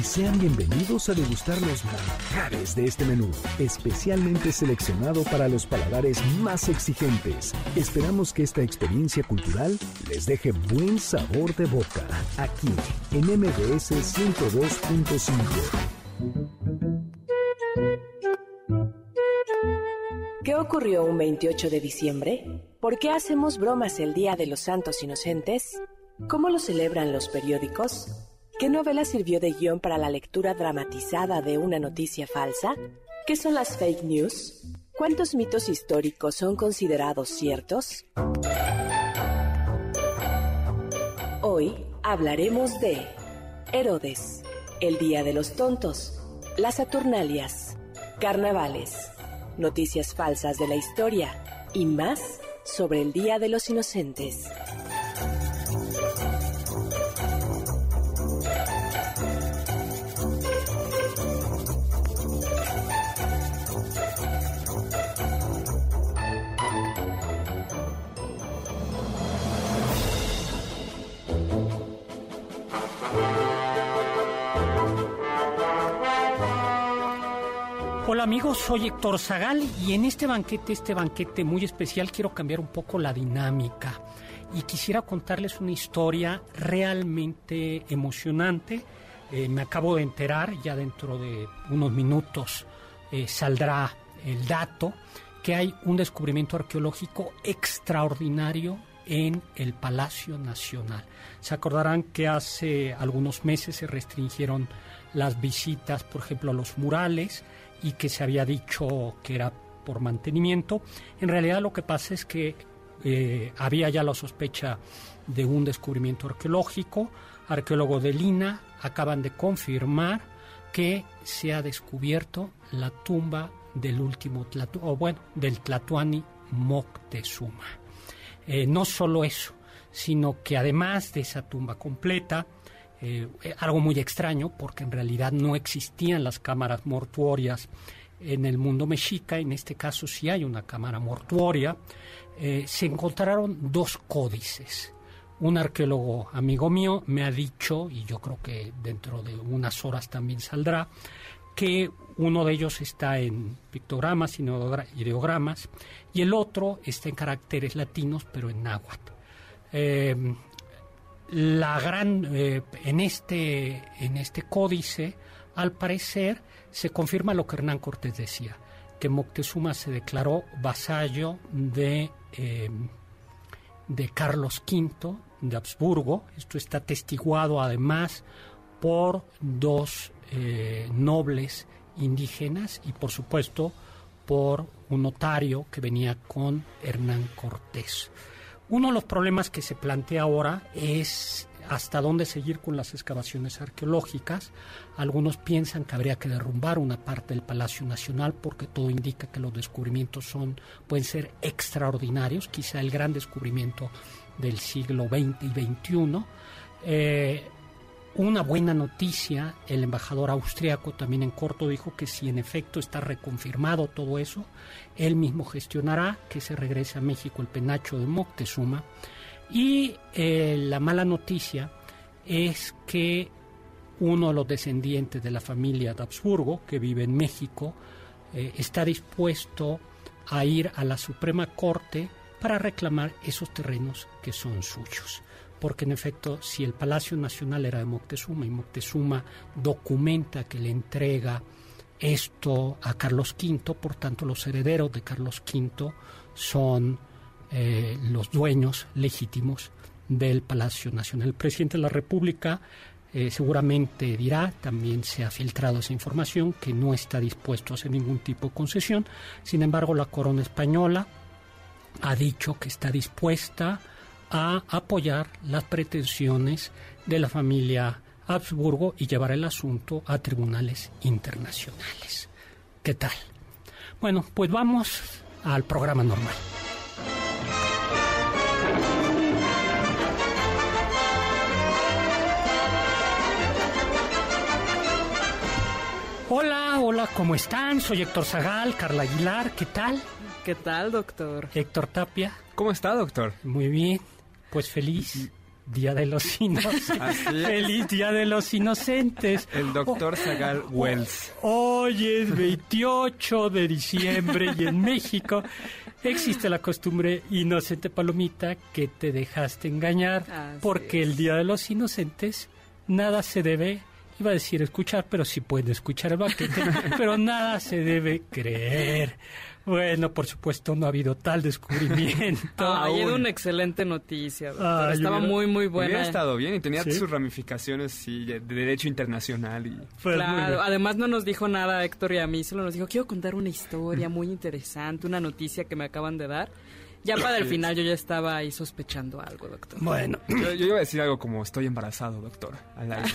Y sean bienvenidos a degustar los manjares de este menú, especialmente seleccionado para los paladares más exigentes. Esperamos que esta experiencia cultural les deje buen sabor de boca, aquí en MBS 102.5. ¿Qué ocurrió un 28 de diciembre? ¿Por qué hacemos bromas el Día de los Santos Inocentes? ¿Cómo lo celebran los periódicos? ¿Qué novela sirvió de guion para la lectura dramatizada de una noticia falsa? ¿Qué son las fake news? ¿Cuántos mitos históricos son considerados ciertos? Hoy hablaremos de Herodes, el Día de los Tontos, las Saturnalias, carnavales, noticias falsas de la historia y más sobre el Día de los Inocentes. Amigos, soy Héctor Zagal y en este banquete, este banquete muy especial, quiero cambiar un poco la dinámica y quisiera contarles una historia realmente emocionante. Eh, me acabo de enterar, ya dentro de unos minutos eh, saldrá el dato, que hay un descubrimiento arqueológico extraordinario en el Palacio Nacional. Se acordarán que hace algunos meses se restringieron las visitas, por ejemplo, a los murales, y que se había dicho que era por mantenimiento. En realidad lo que pasa es que eh, había ya la sospecha de un descubrimiento arqueológico. Arqueólogos de Lina acaban de confirmar que se ha descubierto la tumba del último o bueno, del Tlatuani Moctezuma. Eh, no solo eso, sino que además de esa tumba completa, eh, algo muy extraño porque en realidad no existían las cámaras mortuorias en el mundo mexica, en este caso sí hay una cámara mortuoria, eh, se encontraron dos códices. Un arqueólogo amigo mío me ha dicho, y yo creo que dentro de unas horas también saldrá, que uno de ellos está en pictogramas, ideogramas, y el otro está en caracteres latinos, pero en náhuatl. Eh, la gran eh, en este en este códice al parecer se confirma lo que Hernán Cortés decía que Moctezuma se declaró vasallo de eh, de Carlos V de Habsburgo. Esto está testiguado además por dos eh, nobles indígenas y por supuesto por un notario que venía con Hernán Cortés uno de los problemas que se plantea ahora es hasta dónde seguir con las excavaciones arqueológicas. Algunos piensan que habría que derrumbar una parte del Palacio Nacional porque todo indica que los descubrimientos son pueden ser extraordinarios, quizá el gran descubrimiento del siglo XX y XXI. Eh, una buena noticia, el embajador austriaco también en corto dijo que si en efecto está reconfirmado todo eso, él mismo gestionará que se regrese a México el penacho de Moctezuma. Y eh, la mala noticia es que uno de los descendientes de la familia de Habsburgo, que vive en México, eh, está dispuesto a ir a la Suprema Corte para reclamar esos terrenos que son suyos porque en efecto si el Palacio Nacional era de Moctezuma y Moctezuma documenta que le entrega esto a Carlos V, por tanto los herederos de Carlos V son eh, los dueños legítimos del Palacio Nacional. El presidente de la República eh, seguramente dirá, también se ha filtrado esa información, que no está dispuesto a hacer ningún tipo de concesión. Sin embargo, la corona española ha dicho que está dispuesta a apoyar las pretensiones de la familia Habsburgo y llevar el asunto a tribunales internacionales. ¿Qué tal? Bueno, pues vamos al programa normal. Hola, hola, ¿cómo están? Soy Héctor Zagal, Carla Aguilar, ¿qué tal? ¿Qué tal, doctor? Héctor Tapia. ¿Cómo está, doctor? Muy bien, pues feliz Día de los Inocentes. Feliz Día de los Inocentes. El doctor Zagal Wells. Hoy es 28 de diciembre y en México existe la costumbre inocente palomita que te dejaste engañar porque el Día de los Inocentes nada se debe iba a decir escuchar, pero sí puede escuchar el banquete, pero nada se debe creer. Bueno, por supuesto, no ha habido tal descubrimiento. Ha habido una excelente noticia. Estaba muy, muy buena. Había estado bien y tenía sus ramificaciones de derecho internacional. Y... Pues claro, además no nos dijo nada Héctor y a mí, solo nos dijo, quiero contar una historia muy interesante, una noticia que me acaban de dar. Ya para el final yo ya estaba ahí sospechando algo, doctor. Bueno. Yo, iba a decir algo como estoy embarazado, doctor,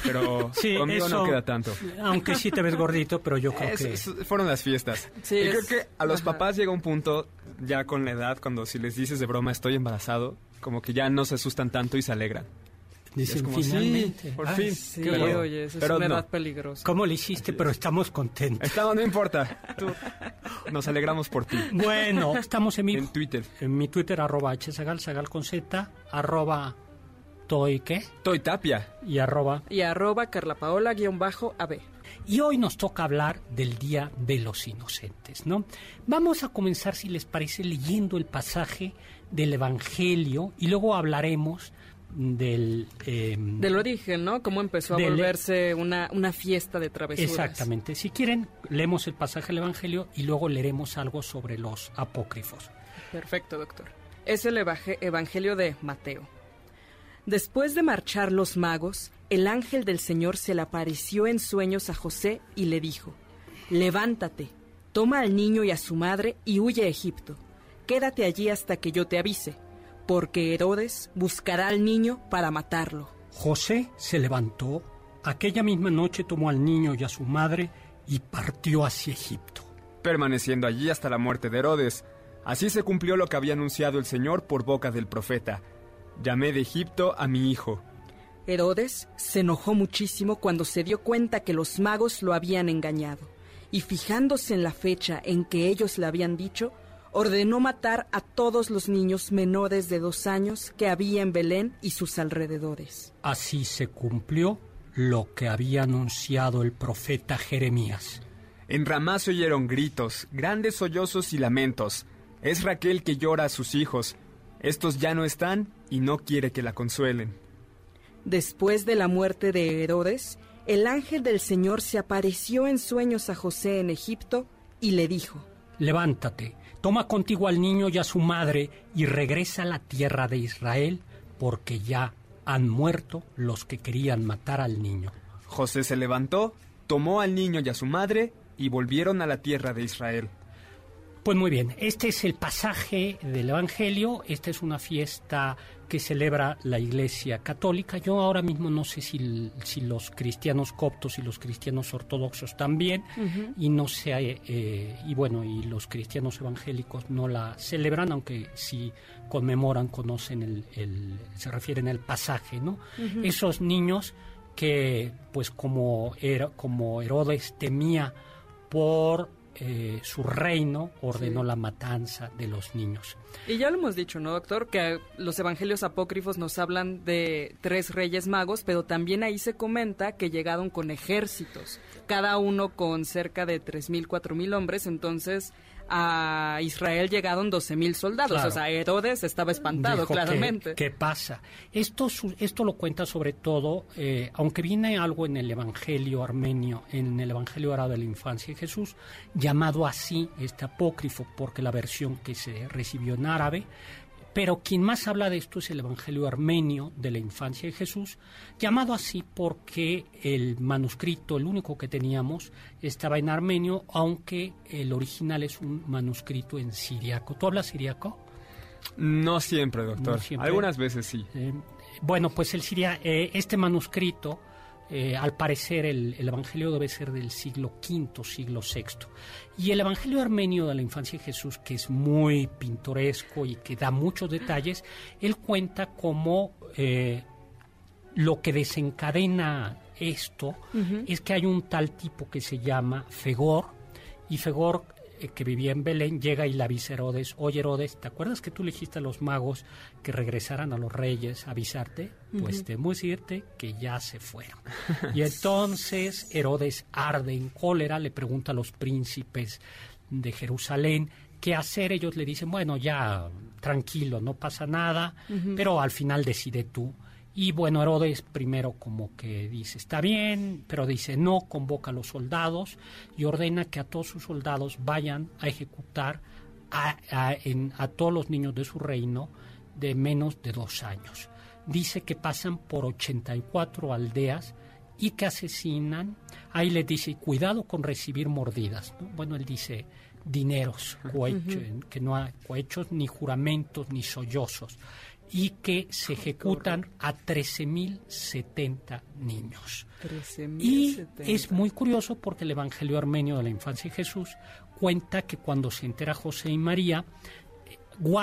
pero conmigo no queda tanto. Aunque sí te ves gordito, pero yo creo que... fueron las fiestas. Sí, y creo que a los papás llega un punto ya con la edad, cuando si les dices de broma estoy embarazado, como que ya no se asustan tanto y se alegran. Dicen finalmente. por fin. Sí, pero, oye, es una edad peligrosa. ¿Cómo lo hiciste? Pero estamos contentos. Estamos, no importa. nos alegramos por ti. Bueno, estamos en mi... En Twitter. En mi Twitter, arroba hsagal, sagal con z, arroba toy, ¿qué? Toy tapia. Y arroba... Y arroba carlapaola guion bajo AB. Y hoy nos toca hablar del Día de los Inocentes, ¿no? Vamos a comenzar, si les parece, leyendo el pasaje del Evangelio y luego hablaremos del... Em, del origen, ¿no? Cómo empezó a volverse una, una fiesta de travesuras. Exactamente. Si quieren, leemos el pasaje del Evangelio y luego leeremos algo sobre los apócrifos. Perfecto, doctor. Es el Evangelio de Mateo. Después de marchar los magos, el ángel del Señor se le apareció en sueños a José y le dijo, Levántate, toma al niño y a su madre y huye a Egipto. Quédate allí hasta que yo te avise porque Herodes buscará al niño para matarlo. José se levantó, aquella misma noche tomó al niño y a su madre y partió hacia Egipto. Permaneciendo allí hasta la muerte de Herodes, así se cumplió lo que había anunciado el Señor por boca del profeta. Llamé de Egipto a mi hijo. Herodes se enojó muchísimo cuando se dio cuenta que los magos lo habían engañado, y fijándose en la fecha en que ellos le habían dicho, ordenó matar a todos los niños menores de dos años que había en Belén y sus alrededores. Así se cumplió lo que había anunciado el profeta Jeremías. En Ramá se oyeron gritos, grandes sollozos y lamentos. Es Raquel que llora a sus hijos. Estos ya no están y no quiere que la consuelen. Después de la muerte de Herodes, el ángel del Señor se apareció en sueños a José en Egipto y le dijo, Levántate Toma contigo al niño y a su madre y regresa a la tierra de Israel, porque ya han muerto los que querían matar al niño. José se levantó, tomó al niño y a su madre y volvieron a la tierra de Israel. Pues muy bien, este es el pasaje del Evangelio, esta es una fiesta que celebra la Iglesia Católica. Yo ahora mismo no sé si, si los cristianos coptos y los cristianos ortodoxos también, y no sé, eh, y bueno, y los cristianos evangélicos no la celebran, aunque sí conmemoran, conocen el, se refieren al pasaje, ¿no? Esos niños que, pues como, era, como Herodes temía por eh, su reino ordenó la matanza de los niños. Y ya lo hemos dicho, ¿no, doctor? Que los evangelios apócrifos nos hablan de tres reyes magos, pero también ahí se comenta que llegaron con ejércitos, cada uno con cerca de 3.000, 4.000 hombres, entonces a Israel llegaron 12.000 soldados. Claro. O sea, Herodes estaba espantado, Dijo, claramente. ¿qué, pasa? Esto, esto lo cuenta sobre todo, eh, aunque viene algo en el Evangelio armenio, en el Evangelio árabe de la infancia de Jesús, llamado así, este apócrifo, porque la versión que se recibió en árabe, pero quien más habla de esto es el Evangelio armenio de la infancia de Jesús, llamado así porque el manuscrito, el único que teníamos, estaba en armenio, aunque el original es un manuscrito en siriaco. ¿Tú hablas siriaco? No siempre, doctor. No siempre. Algunas veces sí. Eh, bueno, pues el siria, eh, este manuscrito, eh, al parecer el, el Evangelio debe ser del siglo V, siglo VI. Y el Evangelio armenio de la infancia de Jesús, que es muy pintoresco y que da muchos detalles, él cuenta cómo eh, lo que desencadena esto es que hay un tal tipo que se llama Fegor, y Fegor, que vivía en Belén, llega y le avisa a Herodes, oye Herodes, ¿te acuerdas que tú le dijiste a los magos que regresaran a los reyes a avisarte? Pues temo decirte que ya se fueron. y entonces Herodes arde en cólera, le pregunta a los príncipes de Jerusalén qué hacer. Ellos le dicen, bueno, ya tranquilo, no pasa nada, pero al final decide tú. Y bueno, Herodes primero como que dice, está bien, pero dice, no, convoca a los soldados y ordena que a todos sus soldados vayan a ejecutar a, a- en- a todos los niños de su reino de menos de dos años. Dice que pasan por 84 aldeas y que asesinan. Ahí le dice, cuidado con recibir mordidas. ¿no? Bueno, él dice, dineros, cohecho- que no hay cohechos, ni juramentos, ni sollozos. Y que se ejecutan a 13.070 niños. 13.070. Y es muy curioso porque el Evangelio armenio de la infancia de Jesús cuenta que cuando se entera José y María, eh,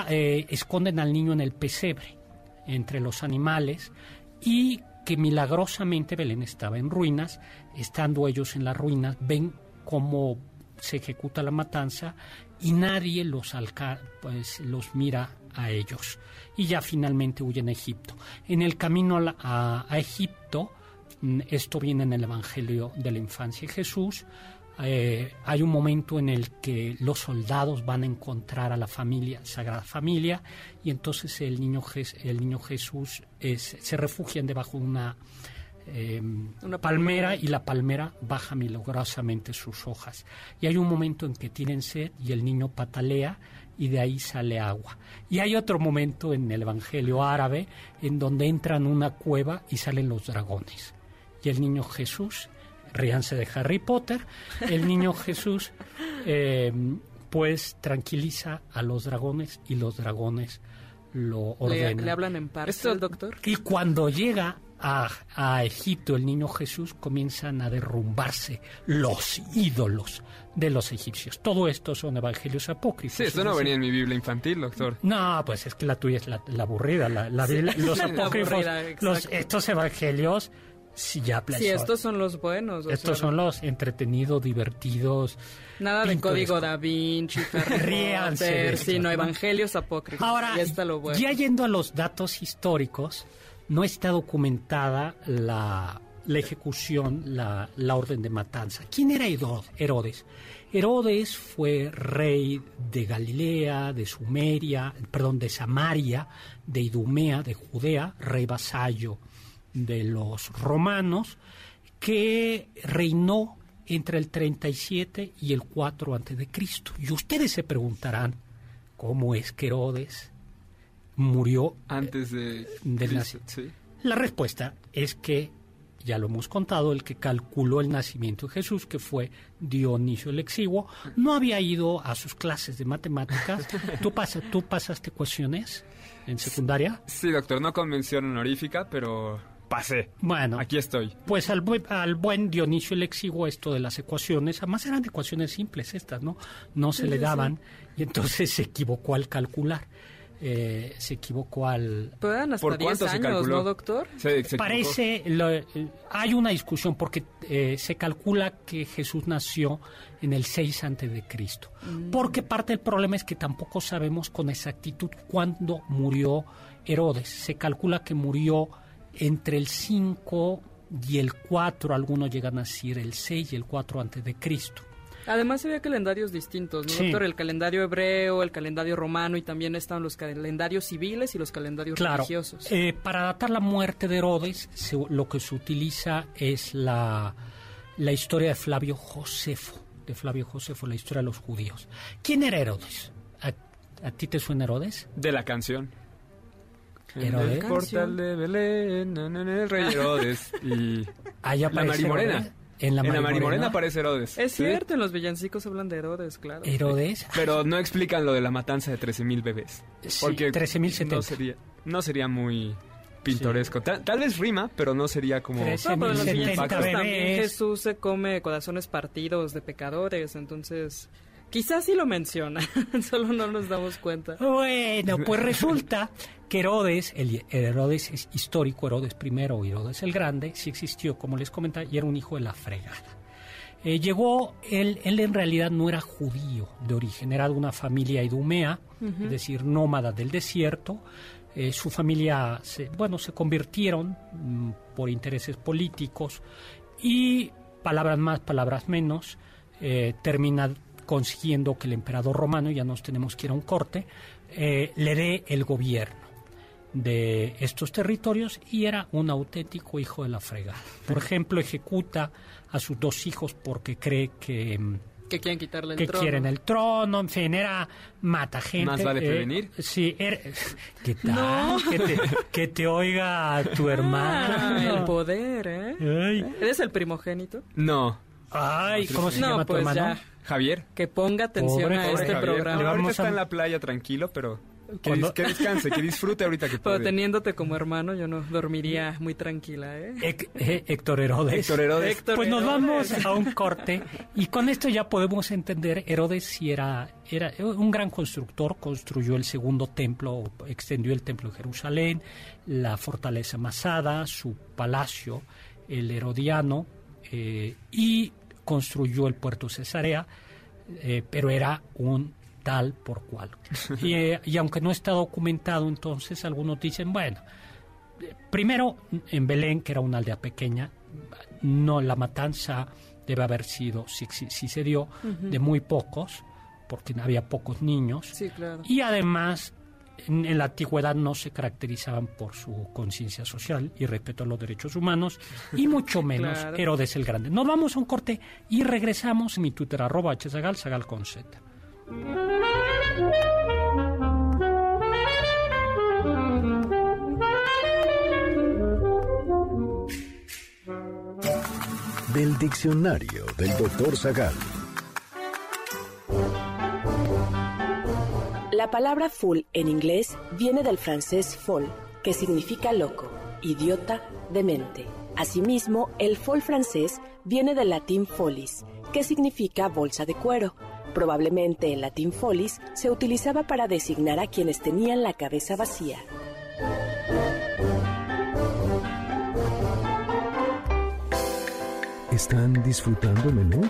eh, esconden al niño en el pesebre, entre los animales, y que milagrosamente Belén estaba en ruinas, estando ellos en las ruinas, ven cómo se ejecuta la matanza y nadie los, alca- pues, los mira a ellos. Y ya finalmente huyen a Egipto. En el camino a, Egipto, mm, esto viene en el Evangelio de la infancia de Jesús, eh, hay un momento en el que los soldados van a encontrar a la familia, Sagrada Familia, y entonces el niño, el niño Jesús es- se refugian debajo de una, eh, Una palmera y la palmera baja milagrosamente sus hojas. Y hay un momento en que tienen sed y el niño patalea y de ahí sale agua. Y hay otro momento en el Evangelio árabe en donde entran una cueva y salen los dragones. Y el niño Jesús, ríanse de Harry Potter, el niño Jesús eh, pues tranquiliza a los dragones y los dragones lo ¿Le, ordenan. le hablan en parte al doctor? Y cuando llega a, a Egipto el niño Jesús, comienzan a derrumbarse los ídolos de los egipcios. Todo esto son evangelios apócrifos. Sí, esto es no venía en mi Biblia infantil, doctor. No, pues es que la tuya es la, la aburrida. La, la Biblia- los La apócrifos, aburrida, los, estos evangelios, sí, ya Sí, estos son los buenos. estos sea, son los entretenidos, divertidos. Nada de pintorescos. código Da Vinci, Ríanse de sino ¿no? evangelios apócrifos. Ahora, ya está lo bueno. ya yendo a los datos históricos, no está documentada la, ejecución, la, orden de matanza. ¿Quién era Herodes? Herodes fue rey de Galilea, de Sumeria, perdón, de Samaria, de Idumea, de Judea, rey vasallo de los romanos, que reinó entre el 37 y el 4 antes de Cristo. Y ustedes se preguntarán, ¿cómo es que Herodes murió Antes de... Del Cristo, sí. la respuesta es que, ya lo hemos contado, el que calculó el nacimiento de Jesús, que fue Dionisio el Exiguo, no había ido a sus clases de matemáticas. ¿Tú, pasa- ¿tú pasaste ecuaciones en secundaria? Sí, doctor, no con mención honorífica, pero pasé. Bueno, Aquí estoy. pues al, buen- al buen Dionisio el Exiguo esto de las ecuaciones, además eran ecuaciones simples estas, ¿no? No se le daban y entonces se equivocó al calcular. Eh, se equivocó al, Pero eran hasta ¿Por 10 cuánto se años, calculó? ¿no, doctor? Se- se. Parece, lo- eh, hay una discusión porque eh, se calcula que Jesús nació en el 6 antes de Cristo. Porque parte del problema es que tampoco sabemos con exactitud cuándo murió Herodes. Se calcula que murió entre el 5 y el 4, algunos llegan a decir el 6 y el 4 antes de Cristo. Además había calendarios distintos, ¿no, Sí. doctor? El calendario hebreo, el calendario romano y también estaban los calendarios civiles y los calendarios Claro. religiosos. Eh, para datar la muerte de Herodes, se- lo que se utiliza es la, la historia de Flavio Josefo. De Flavio Josefo, la historia de los judíos. ¿Quién era Herodes? ¿A, a ti te suena Herodes? De la canción. En Herodes. el portal de Belén, el rey Herodes. Y Ahí la Marimorena. En la en la Marimorena. Aparece Herodes. es Sí. cierto, en los villancicos hablan de Herodes, claro. Herodes. Pero no explican lo de la matanza de 13.000 bebés. Sí, Porque 13.070. no sería, no sería muy pintoresco. Tal, tal vez rima, pero no sería como... Trece No, pero en los 70 villancicos también bebés. Jesús se come corazones partidos de pecadores, entonces quizás sí lo menciona, solo no nos damos cuenta. Bueno, pues resulta que Herodes, el, Herodes es histórico, Herodes I o Herodes el Grande, sí existió, como les comentaba, y era un hijo de la fregada. Eh, llegó, él, él en realidad no era judío de origen, era de una familia idumea, es decir, nómada del desierto. Eh, su familia, se, bueno, se convirtieron mm, por intereses políticos y, palabras más, palabras menos, eh, termina consiguiendo que el emperador romano, ya nos tenemos que ir a un corte, eh, le dé el gobierno de estos territorios y era un auténtico hijo de la fregada. Por ejemplo, ejecuta a sus dos hijos porque cree que, mm, Que quieren quitarle el que trono. quieren el trono, en fin, era mata gente. Más vale eh, prevenir. sí, era- ¿qué tal? Que, te, que te oiga tu hermano. Ah, el poder, ¿eh? Ay, ¿Eres el primogénito? No. ay, ¿cómo se no, llama tu pues hermano? ya. Javier. Que ponga atención Pobre a este Javier. programa. Ahorita vamos está a- en la playa tranquilo, pero que, descanse, que disfrute ahorita que Pero puede. teniéndote como hermano, yo no dormiría muy tranquila, ¿eh? Hec- eh, Héctor Herodes. Héctor Herodes. Héctor Pues nos vamos a un corte y con esto ya podemos entender, Herodes sí era, era un gran constructor, construyó el segundo templo, extendió el templo de Jerusalén, la fortaleza Masada, su palacio, el Herodiano, eh, y construyó el puerto Cesarea, eh, pero era un tal por cual. Y, eh, y aunque no está documentado, entonces algunos dicen, bueno, primero en Belén, que era una aldea pequeña, no la matanza debe haber sido, si, si- si se dio, de muy pocos, porque había pocos niños. Sí, claro. Y además, en, en la antigüedad no se caracterizaban por su conciencia social y respeto a los derechos humanos, y mucho menos Claro. Herodes el Grande. Nos vamos a un corte y regresamos en mi Twitter, arroba hzagal, zagal con z. Del diccionario del doctor Zagal. La palabra fool en inglés viene del francés folle, que significa loco, idiota, demente. Asimismo, el foll francés viene del latín folis, que significa bolsa de cuero. Probablemente el latín folis se utilizaba para designar a quienes tenían la cabeza vacía. ¿Están disfrutando el menú?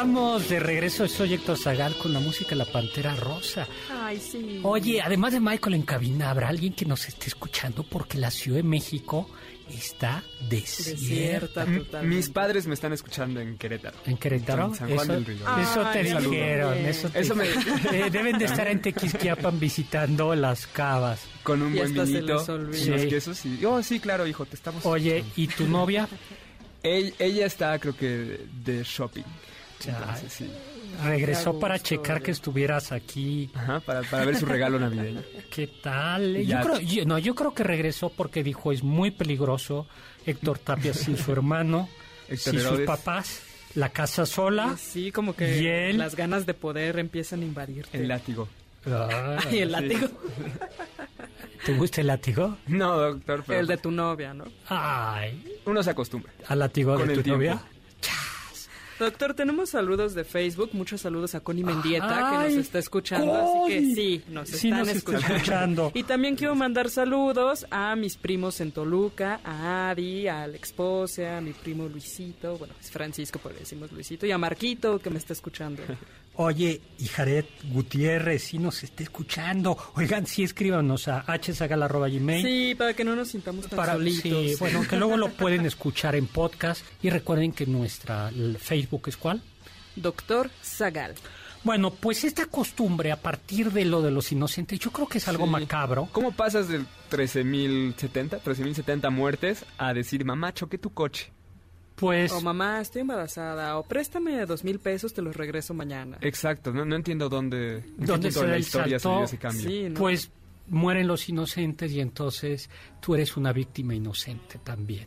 Estamos de regreso. Soy Héctor Zagal con la música La Pantera Rosa. Ay, sí. Oye, además de Michael en cabina, ¿habrá alguien que nos esté escuchando? Porque la Ciudad de México está desierta. Desierta. Mis padres me están escuchando en Querétaro. ¿En Querétaro? San- San Juan eso, del Río. eso te Ay, dijeron. Eso, te- Eso me- Eh, deben de estar en Tequisquiapan visitando las cavas. Con un Y buen vinito, olvida. unos Sí. quesos y... Oh, sí, claro, hijo, te estamos... Oye, ¿y tu novia? Ella está, creo que, de shopping. Ya. Entonces, sí. Regresó para gusto, checar que estuvieras aquí. Ajá, para, para ver su regalo navideño. ¿Qué tal? Yo creo, yo- no, yo creo que regresó porque dijo es muy peligroso Héctor Tapia sin su hermano, Héctor sin sus Herodes. papás, la casa sola. Sí, como ¿Y que él? las ganas de poder empiezan a invadirte. El látigo. Y el látigo. ¿Te gusta el látigo? No, doctor, pero El de tu novia, ¿no? Ay, uno se acostumbra. al látigo Con de el tu tiempo. novia. Doctor, tenemos saludos de Facebook, muchos saludos a Connie Mendieta que nos está escuchando, así que sí, nos Sí están nos está escuchando. escuchando. Y también quiero mandar saludos a mis primos en Toluca, a Adi, a Alex Pose, a mi primo Luisito, bueno, es Francisco, pero le decimos Luisito, y a Marquito que me está escuchando. Oye, y Jared Gutiérrez, sí nos está escuchando. Oigan, sí escríbanos a hsagal.gmail. Sí, para que no nos sintamos tan Para, solitos. sí, bueno, que luego lo pueden escuchar en podcast. Y recuerden que nuestra el Facebook es cuál. Doctor Zagal. Bueno, pues esta costumbre a partir de lo de los inocentes, yo creo que es algo Sí. macabro. ¿Cómo pasas del 13.070, 13.070 muertes a decir, mamá, choqué tu coche? Pues O mamá, estoy embarazada, o préstame dos mil pesos, te los regreso mañana. Exacto, no, no entiendo dónde, ¿Dónde se la historia se salto? dio ese cambio. Sí, ¿no? pues mueren los inocentes y entonces tú eres una víctima inocente también.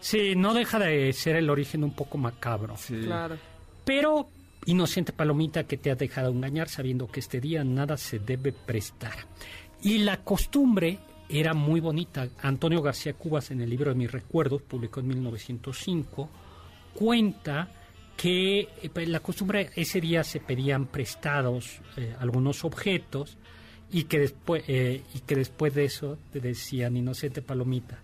Sí, no deja de ser el origen un poco macabro. Sí. Claro. Pero, inocente palomita que te has dejado engañar sabiendo que este día nada se debe prestar. Y la costumbre era muy bonita. Antonio García Cubas en el libro de mis recuerdos, publicó en 1905, cuenta que eh, pues, la costumbre ese día se pedían prestados eh, algunos objetos y que después eh, y que después de eso te decían inocente palomita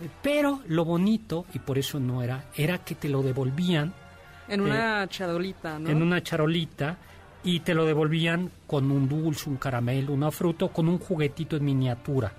Eh, pero lo bonito y por eso no era era que te lo devolvían En una charolita, ¿no? en una charolita y te lo devolvían con un dulce, un caramelo, una fruta, o con un juguetito en miniatura,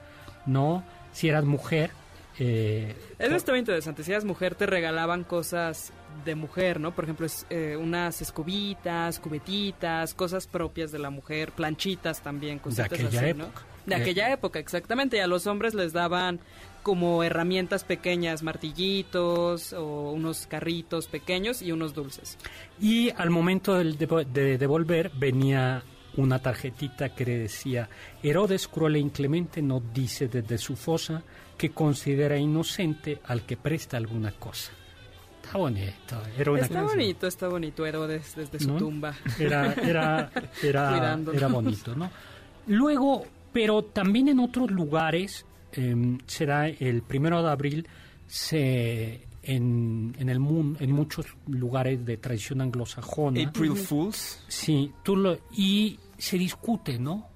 ¿no? Si eras mujer, eh, Eso estaba interesante. Si eras mujer, te regalaban cosas de mujer, ¿no? Por ejemplo, es, eh, unas escobitas, cubetitas, cosas propias de la mujer, planchitas también, cositas aquella así, ¿no? época. De Eh. aquella época, exactamente. Y a los hombres les daban como herramientas pequeñas, martillitos o unos carritos pequeños y unos dulces. y al momento de devolver venía una tarjetita que le decía Herodes cruel e inclemente no dice desde su fosa que considera inocente al que presta alguna cosa. Está bonito, era una Está bonito, está bonito Herodes desde su ¿No? tumba. Era, era, era, bonito, ¿no? Luego, pero también en otros lugares, eh, será el primero de abril, se en, en el mundo, en muchos lugares de tradición anglosajona, April Fools. sí, tú lo, y se discute, ¿no?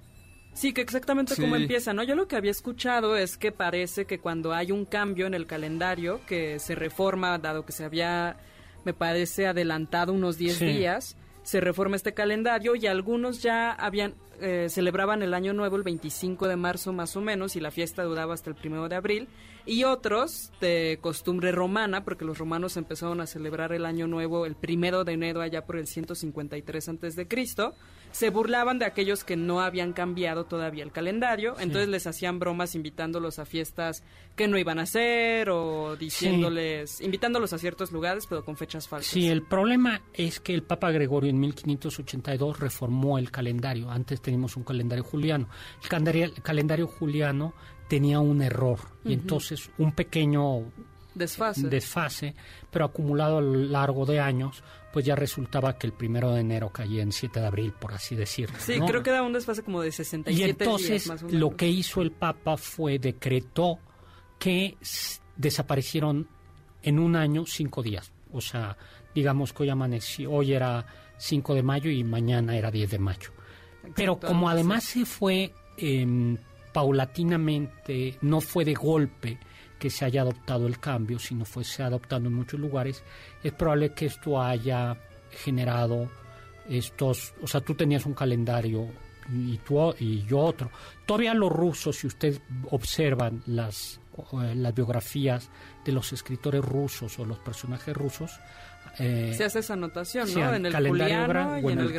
Sí, que exactamente Sí. cómo empieza, ¿no? Yo lo que había escuchado es que parece que cuando hay un cambio en el calendario, que se reforma, dado que se había, me parece, adelantado unos 10 Sí. días, se reforma este calendario y algunos ya habían, eh, celebraban el año nuevo el 25 de marzo más o menos y la fiesta duraba hasta el primero de abril y otros de costumbre romana, porque los romanos empezaron a celebrar el año nuevo el primero de enero allá por el 153 antes de Cristo, se burlaban de aquellos que no habían cambiado todavía el calendario, entonces les hacían bromas invitándolos a fiestas que no iban a hacer o diciéndoles, invitándolos a ciertos lugares pero con fechas falsas. Sí, el problema es que el Papa Gregorio en 1582 reformó el calendario. Antes teníamos un calendario juliano. El calendario, el calendario juliano tenía un error y entonces un pequeño Desfase. desfase, pero acumulado a lo largo de años, pues ya resultaba que el primero de enero caía en 7 de abril, por así decirlo. sí, ¿no? creo que era un desfase como de 67 Y entonces días más o menos. lo que hizo el Papa fue decretó que desaparecieron en un año cinco días. O sea, digamos que hoy amaneció, hoy era 5 de mayo y mañana era 10 de mayo. Pero como además se fue em, paulatinamente, no fue de golpe que se haya adoptado el cambio, sino fue se ha adoptado en muchos lugares, es probable que esto haya generado estos, o sea, tú tenías un calendario y tú y yo otro. Todavía los rusos, si ustedes observan las eh, las biografías de los escritores rusos o los personajes rusos, eh, Se hace esa anotación, ¿no? En el calendario juliano gra- y o en el, calendario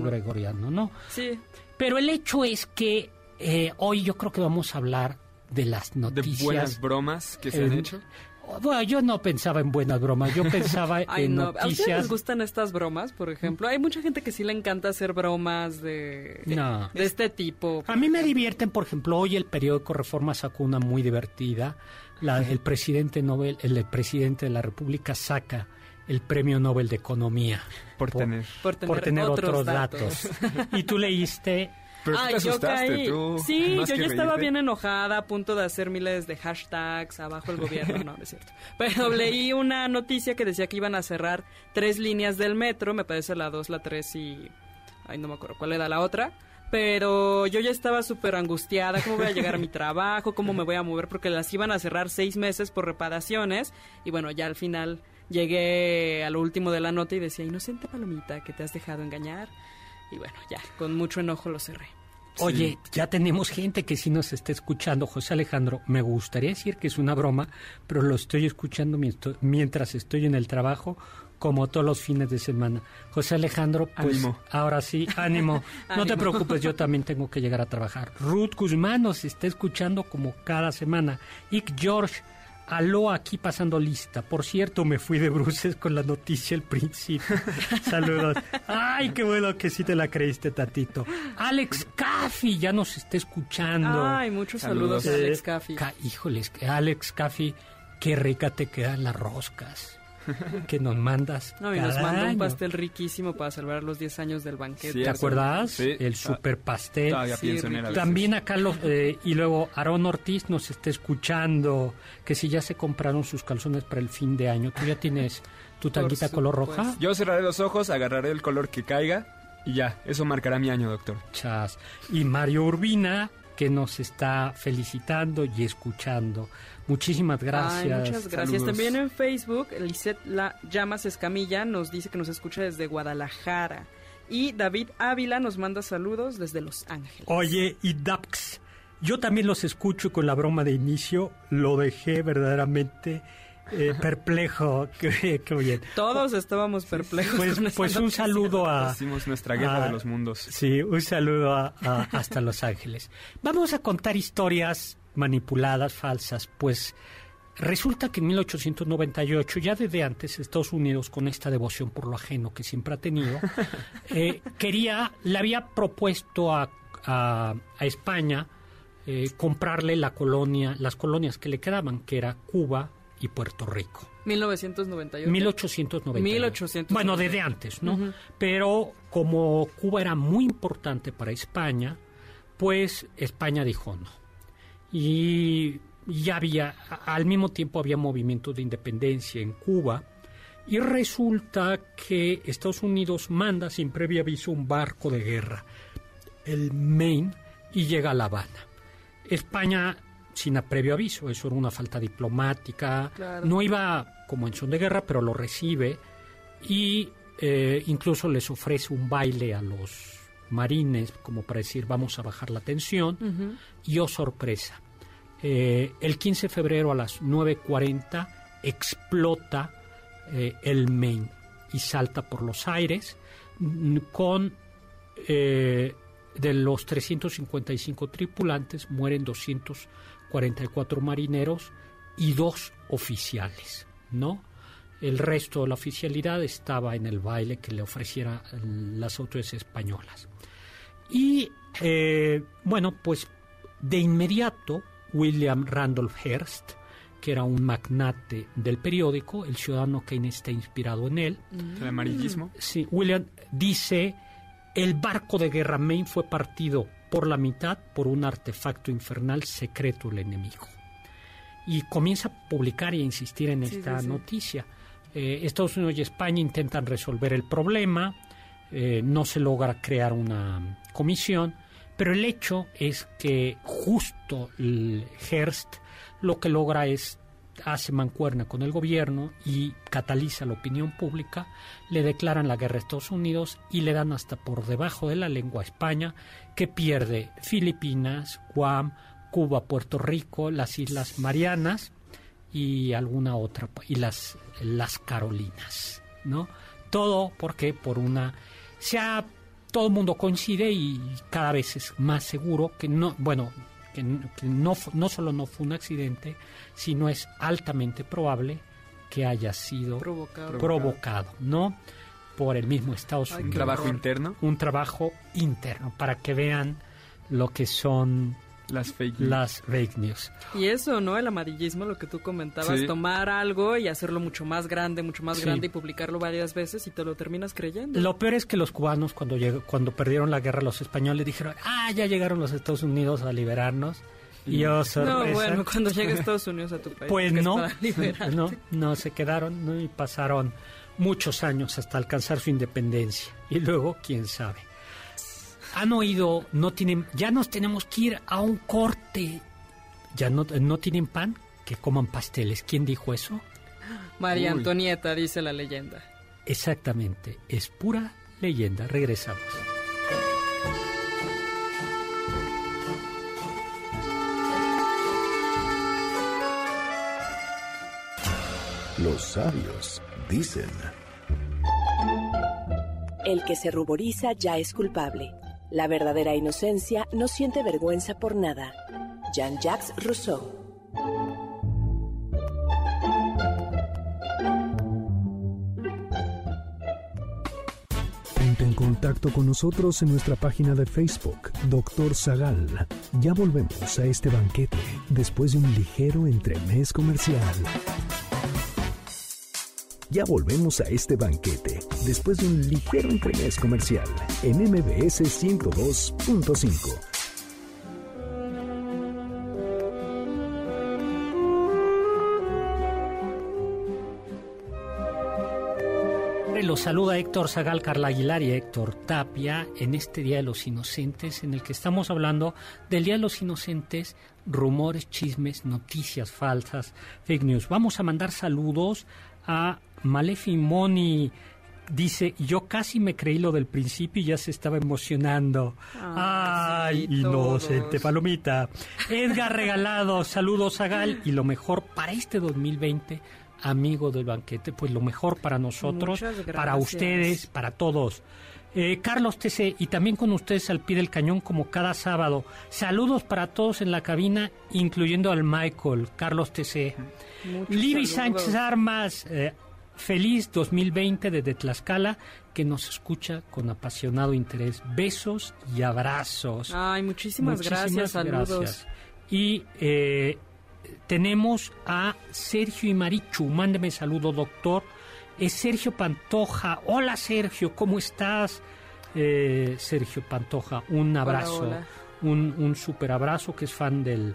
gregoriano. gregoriano, ¿no? Sí, Pero el hecho es que eh, hoy yo creo que vamos a hablar de las De noticias. buenas bromas que se han hecho. Bueno, yo no pensaba en buenas bromas, yo pensaba Ay, en no. ¿A ustedes noticias. les gustan estas bromas, por ejemplo? Hay mucha gente que sí le encanta hacer bromas de, No. de este tipo. A mí me divierten, por ejemplo, hoy el periódico Reforma sacó una muy divertida. La- el presidente Nobel, el, presidente de la República saca el premio Nobel de Economía Por tener. Por tener, por tener otros, otros, datos. datos. y tú leíste Pero tú te yo asustaste, caí. tú. Sí, yo ya estaba bien enojada, a punto de hacer miles de hashtags, abajo el gobierno, no, no es cierto. Pero leí una noticia que decía que iban a cerrar tres líneas del metro, me parece la dos, la tres y... Ay, no me acuerdo cuál era la otra. Pero yo ya estaba súper angustiada, cómo voy a llegar a mi trabajo, cómo me voy a mover, porque las iban a cerrar seis meses por reparaciones. Y bueno, ya al final llegué a lo último de la nota y decía, inocente palomita, que te has dejado engañar. Y bueno, ya, con mucho enojo lo cerré. Oye, ya tenemos gente que sí nos está escuchando. José Alejandro, me gustaría decir que es una broma, pero lo estoy escuchando mientras estoy en el trabajo, como todos los fines de semana. José Alejandro, pues Ánimo. ahora sí, ánimo. No te preocupes, yo también tengo que llegar a trabajar. Ruth Guzmán nos está escuchando como cada semana. Ick George, aló aquí pasando lista. Por cierto, me fui de bruces con la noticia al principio. Saludos. Ay, qué bueno que sí te la creíste, Tatito. Alex Caffi ya nos está escuchando. Ay, muchos saludos, Saludos. a Alex Caffi. Ca- híjoles, Alex Caffi, qué rica te quedan las roscas que nos mandas. No, y cada nos mandó un pastel riquísimo para celebrar los 10 años del banquete. Sí, ¿Te acuerdas? Sí. El super pastel. Todavía Sí, pienso en él a veces. También acá los, eh, y luego Aarón Ortiz nos está escuchando que si ya se compraron sus calzones para el fin de año, tú ya tienes tu tanguita color roja. Yo cerraré los ojos, agarraré el color que caiga y ya, eso marcará mi año, doctor. Chas. Y Mario Urbina que nos está felicitando y escuchando. Muchísimas gracias. Ay, muchas gracias. Saludos. También en Facebook, Lisette La Llamas Escamilla nos dice que nos escucha desde Guadalajara. Y David Ávila nos manda saludos desde Los Ángeles. Oye, y Dax, yo también los escucho con la broma de inicio, lo dejé verdaderamente eh, perplejo. Qué, qué bien. Todos estábamos perplejos. Pues, con pues un saludo a... Hicimos nuestra guerra de los mundos. Sí, un saludo a- a- hasta Los Ángeles. Vamos a contar historias manipuladas, falsas, pues resulta que en 1898, ya desde antes, Estados Unidos, con esta devoción por lo ajeno que siempre ha tenido, eh, quería, le había propuesto a, a- a España eh, comprarle la colonia, las colonias que le quedaban, que era Cuba y Puerto Rico. 1998. 1890. 1898. Bueno, desde antes, ¿no? Pero como Cuba era muy importante para España, pues España dijo no. Y ya había, al mismo tiempo había movimiento de independencia en Cuba. Y resulta que Estados Unidos manda sin previo aviso un barco de guerra, el Maine, y llega a La Habana. España sin a- previo aviso, eso era una falta diplomática, Claro. no iba como en son de guerra, pero lo recibe y eh, incluso les ofrece un baile a los marines como para decir vamos a bajar la tensión y oh sorpresa, eh, el 15 de febrero a las 9.40 explota eh, el Maine y salta por los aires con eh, de los 355 tripulantes mueren 244 marineros y dos oficiales, ¿no? El resto de la oficialidad estaba en el baile que le ofreciera las autoridades españolas. Y eh, bueno, pues de inmediato William Randolph Hearst, que era un magnate del periódico, el ciudadano Kane está inspirado en él, El amarillismo. Sí, William dice, el barco de guerra Maine fue partido por la mitad por un artefacto infernal secreto del enemigo. Y comienza a publicar y a insistir en Sí, esta sí, sí. noticia. Eh, Estados Unidos y España intentan resolver el problema, eh, no se logra crear una comisión, pero el hecho es que justo el Hearst lo que logra es hace mancuerna con el gobierno y cataliza la opinión pública, le declaran la guerra a Estados Unidos y le dan hasta por debajo de la lengua a España, que pierde Filipinas, Guam, Cuba, Puerto Rico, las Islas Marianas y alguna otra, y las, las Carolinas, ¿no? Todo porque por una... Se ha, todo el mundo coincide y cada vez es más seguro que no, bueno, que, n- que no, no solo no fue un accidente, sino es altamente probable que haya sido Provocado. provocado, ¿no? Por el mismo Estados Ay, Un Unidos. qué trabajo interno. Un trabajo interno para que vean lo que son Las fake news. Las fake news. Y eso, ¿no? El amarillismo, lo que tú comentabas, Sí. tomar algo y hacerlo mucho más grande, mucho más Sí. grande y publicarlo varias veces y te lo terminas creyendo. Lo peor es que los cubanos cuando llegó- cuando perdieron la guerra los españoles dijeron, ah, ya llegaron los Estados Unidos a liberarnos. Y oh, no, bueno, cuando llegue Estados Unidos a tu país. Pues no, no, no se quedaron ¿no? y pasaron muchos años hasta alcanzar su independencia. Y luego, quién sabe. Han oído, no tienen, ya nos tenemos que ir a un corte. Ya no, no tienen pan, que coman pasteles. ¿Quién dijo eso? María Uy. Antonieta, dice la leyenda. Exactamente, es pura leyenda. Regresamos. Los sabios dicen, El que se ruboriza ya es culpable. La verdadera inocencia no siente vergüenza por nada. Jean-Jacques Rousseau. ponte en contacto con nosotros en nuestra página de Facebook, Doctor Zagal. Ya volvemos a este banquete después de un ligero entremés comercial. Ya volvemos a este banquete después de un ligero entremés comercial en MBS 102.5. Los saluda Héctor Zagal, Carla Aguilar y Héctor Tapia en este Día de los Inocentes, en el que estamos hablando del Día de los Inocentes, rumores, chismes, noticias falsas, fake news. Vamos a mandar saludos a Malefi Moni. Dice, yo casi me creí lo del principio y ya se estaba emocionando. Ay, Ay, sí, inocente palomita. Edgar Regalado, saludos Zagal y lo mejor para este 2020, amigo del banquete, pues lo mejor para nosotros, para ustedes, para todos. Eh, Carlos TC y también con ustedes al pie del cañón como cada sábado. Saludos para todos en la cabina, incluyendo al Michael, Carlos TC. Libby saludos. Sánchez Armas, eh, feliz 2020 desde Tlaxcala, que nos escucha con apasionado interés. Besos y abrazos. Ay, muchísimas, gracias, saludos. Y eh, tenemos a Sergio y Marichu. Mándeme saludo, doctor. Es Sergio Pantoja. Hola, Sergio, ¿cómo estás? Eh, Sergio Pantoja, un abrazo. hola. Un, un super abrazo que es fan del,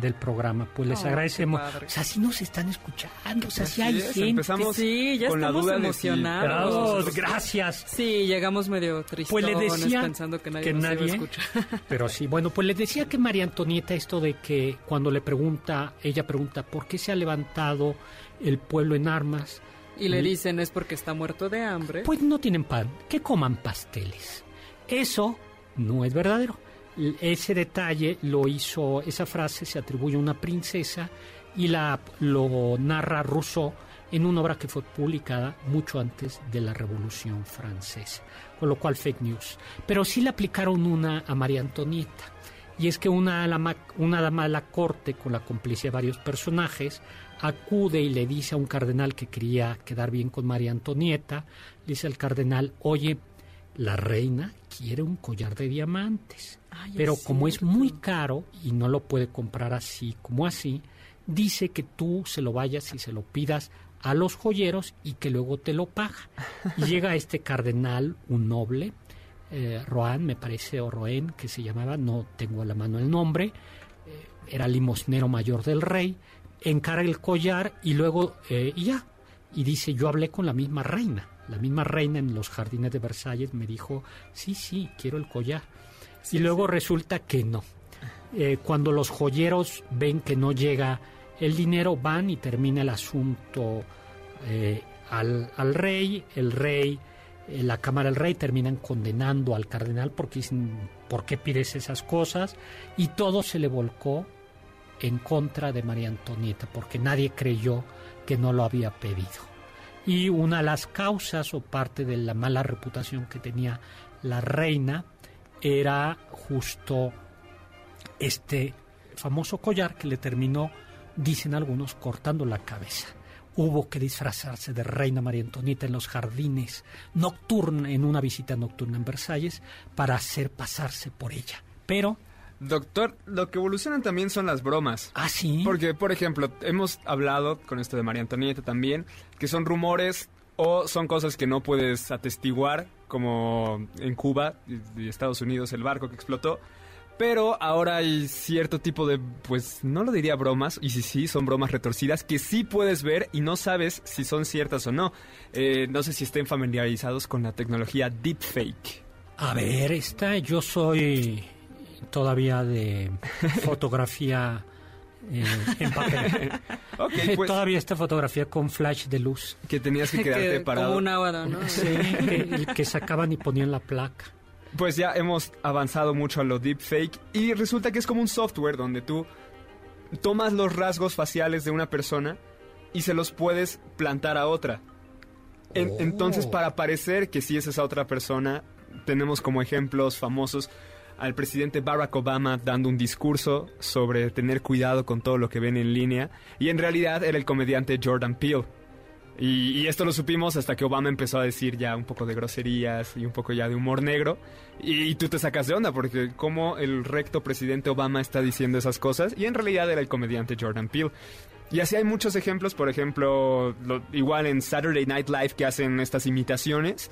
del programa. Pues les Oh, agradecemos. O sea, si nos están escuchando, o sea, si Así hay es, gente. empezamos Sí, ya con la estamos duda de si- emocionados. Gracias. Sí, llegamos medio tristes Pues pensando que nadie que nos iba a nadie, escuchar. pero sí, bueno, pues les decía que María Antonieta esto de que cuando le pregunta, ella pregunta, ¿por qué se ha levantado el pueblo en armas? Y le dicen es porque está muerto de hambre. Pues no tienen pan, que coman pasteles. Eso no es verdadero. Ese detalle lo hizo, esa frase se atribuye a una princesa y la lo narra Rousseau en una obra que fue publicada mucho antes de la Revolución Francesa, con lo cual fake news. Pero sí le aplicaron una a María Antonieta. Y es que una, una dama de la corte, con la complicidad de varios personajes, acude y le dice a un cardenal que quería quedar bien con María Antonieta, le dice al cardenal, oye, la reina quiere un collar de diamantes, Ay, pero es como es muy caro y no lo puede comprar así como así, dice que tú se lo vayas y se lo pidas a los joyeros y que luego te lo paga. Y llega este cardenal, un noble, eh, Rohan, me parece, o Roen, que se llamaba, no tengo a la mano el nombre, eh, era limosnero mayor del rey, encarga el collar y luego, eh, y ya, y dice, yo hablé con la misma reina, la misma reina en los jardines de Versalles me dijo, sí, sí, quiero el collar. Y luego resulta que no. Eh, cuando los joyeros ven que no llega el dinero, van y termina el asunto eh, al, al rey, el rey, eh, la Cámara del Rey terminan condenando al cardenal porque dicen, ¿por qué pides esas cosas? Y todo se le volcó en contra de María Antonieta, porque nadie creyó que no lo había pedido. Y una de las causas o parte de la mala reputación que tenía la reina era justo este famoso collar que le terminó, dicen algunos, cortando la cabeza. Hubo que disfrazarse de reina María Antonieta en los jardines nocturna, en una visita nocturna en Versalles, para hacer pasarse por ella. Pero Doctor, lo que evolucionan también son las bromas. Ah, sí. Porque, por ejemplo, hemos hablado con esto de María Antonieta también, que son rumores o son cosas que no puedes atestiguar, como en Cuba y Estados Unidos el barco que explotó. Pero ahora hay cierto tipo de, pues no lo diría bromas, y si sí, son bromas retorcidas que sí puedes ver y no sabes si son ciertas o no. Eh, no sé si estén familiarizados con la tecnología deepfake. A ver, esta yo soy todavía de fotografía eh, en papel. Ok, pues Todavía esta fotografía con flash de luz. que tenías que quedarte Que- parado. como un aguado, ¿no? Sí, que, que sacaban y ponían la placa. Pues ya hemos avanzado mucho a lo deepfake y resulta que es como un software donde tú tomas los rasgos faciales de una persona y se los puedes plantar a otra. En- Oh. Entonces, para parecer que sí es esa otra persona, tenemos como ejemplos famosos al presidente Barack Obama dando un discurso sobre tener cuidado con todo lo que ven en línea y en realidad era el comediante Jordan Peele. Y, esto lo supimos hasta que Obama empezó a decir ya un poco de groserías y un poco ya de humor negro. Y, y tú te sacas de onda porque como el recto presidente Obama está diciendo esas cosas y en realidad era el comediante Jordan Peele. Y así hay muchos ejemplos, por ejemplo, lo- igual en Saturday Night Live que hacen estas imitaciones.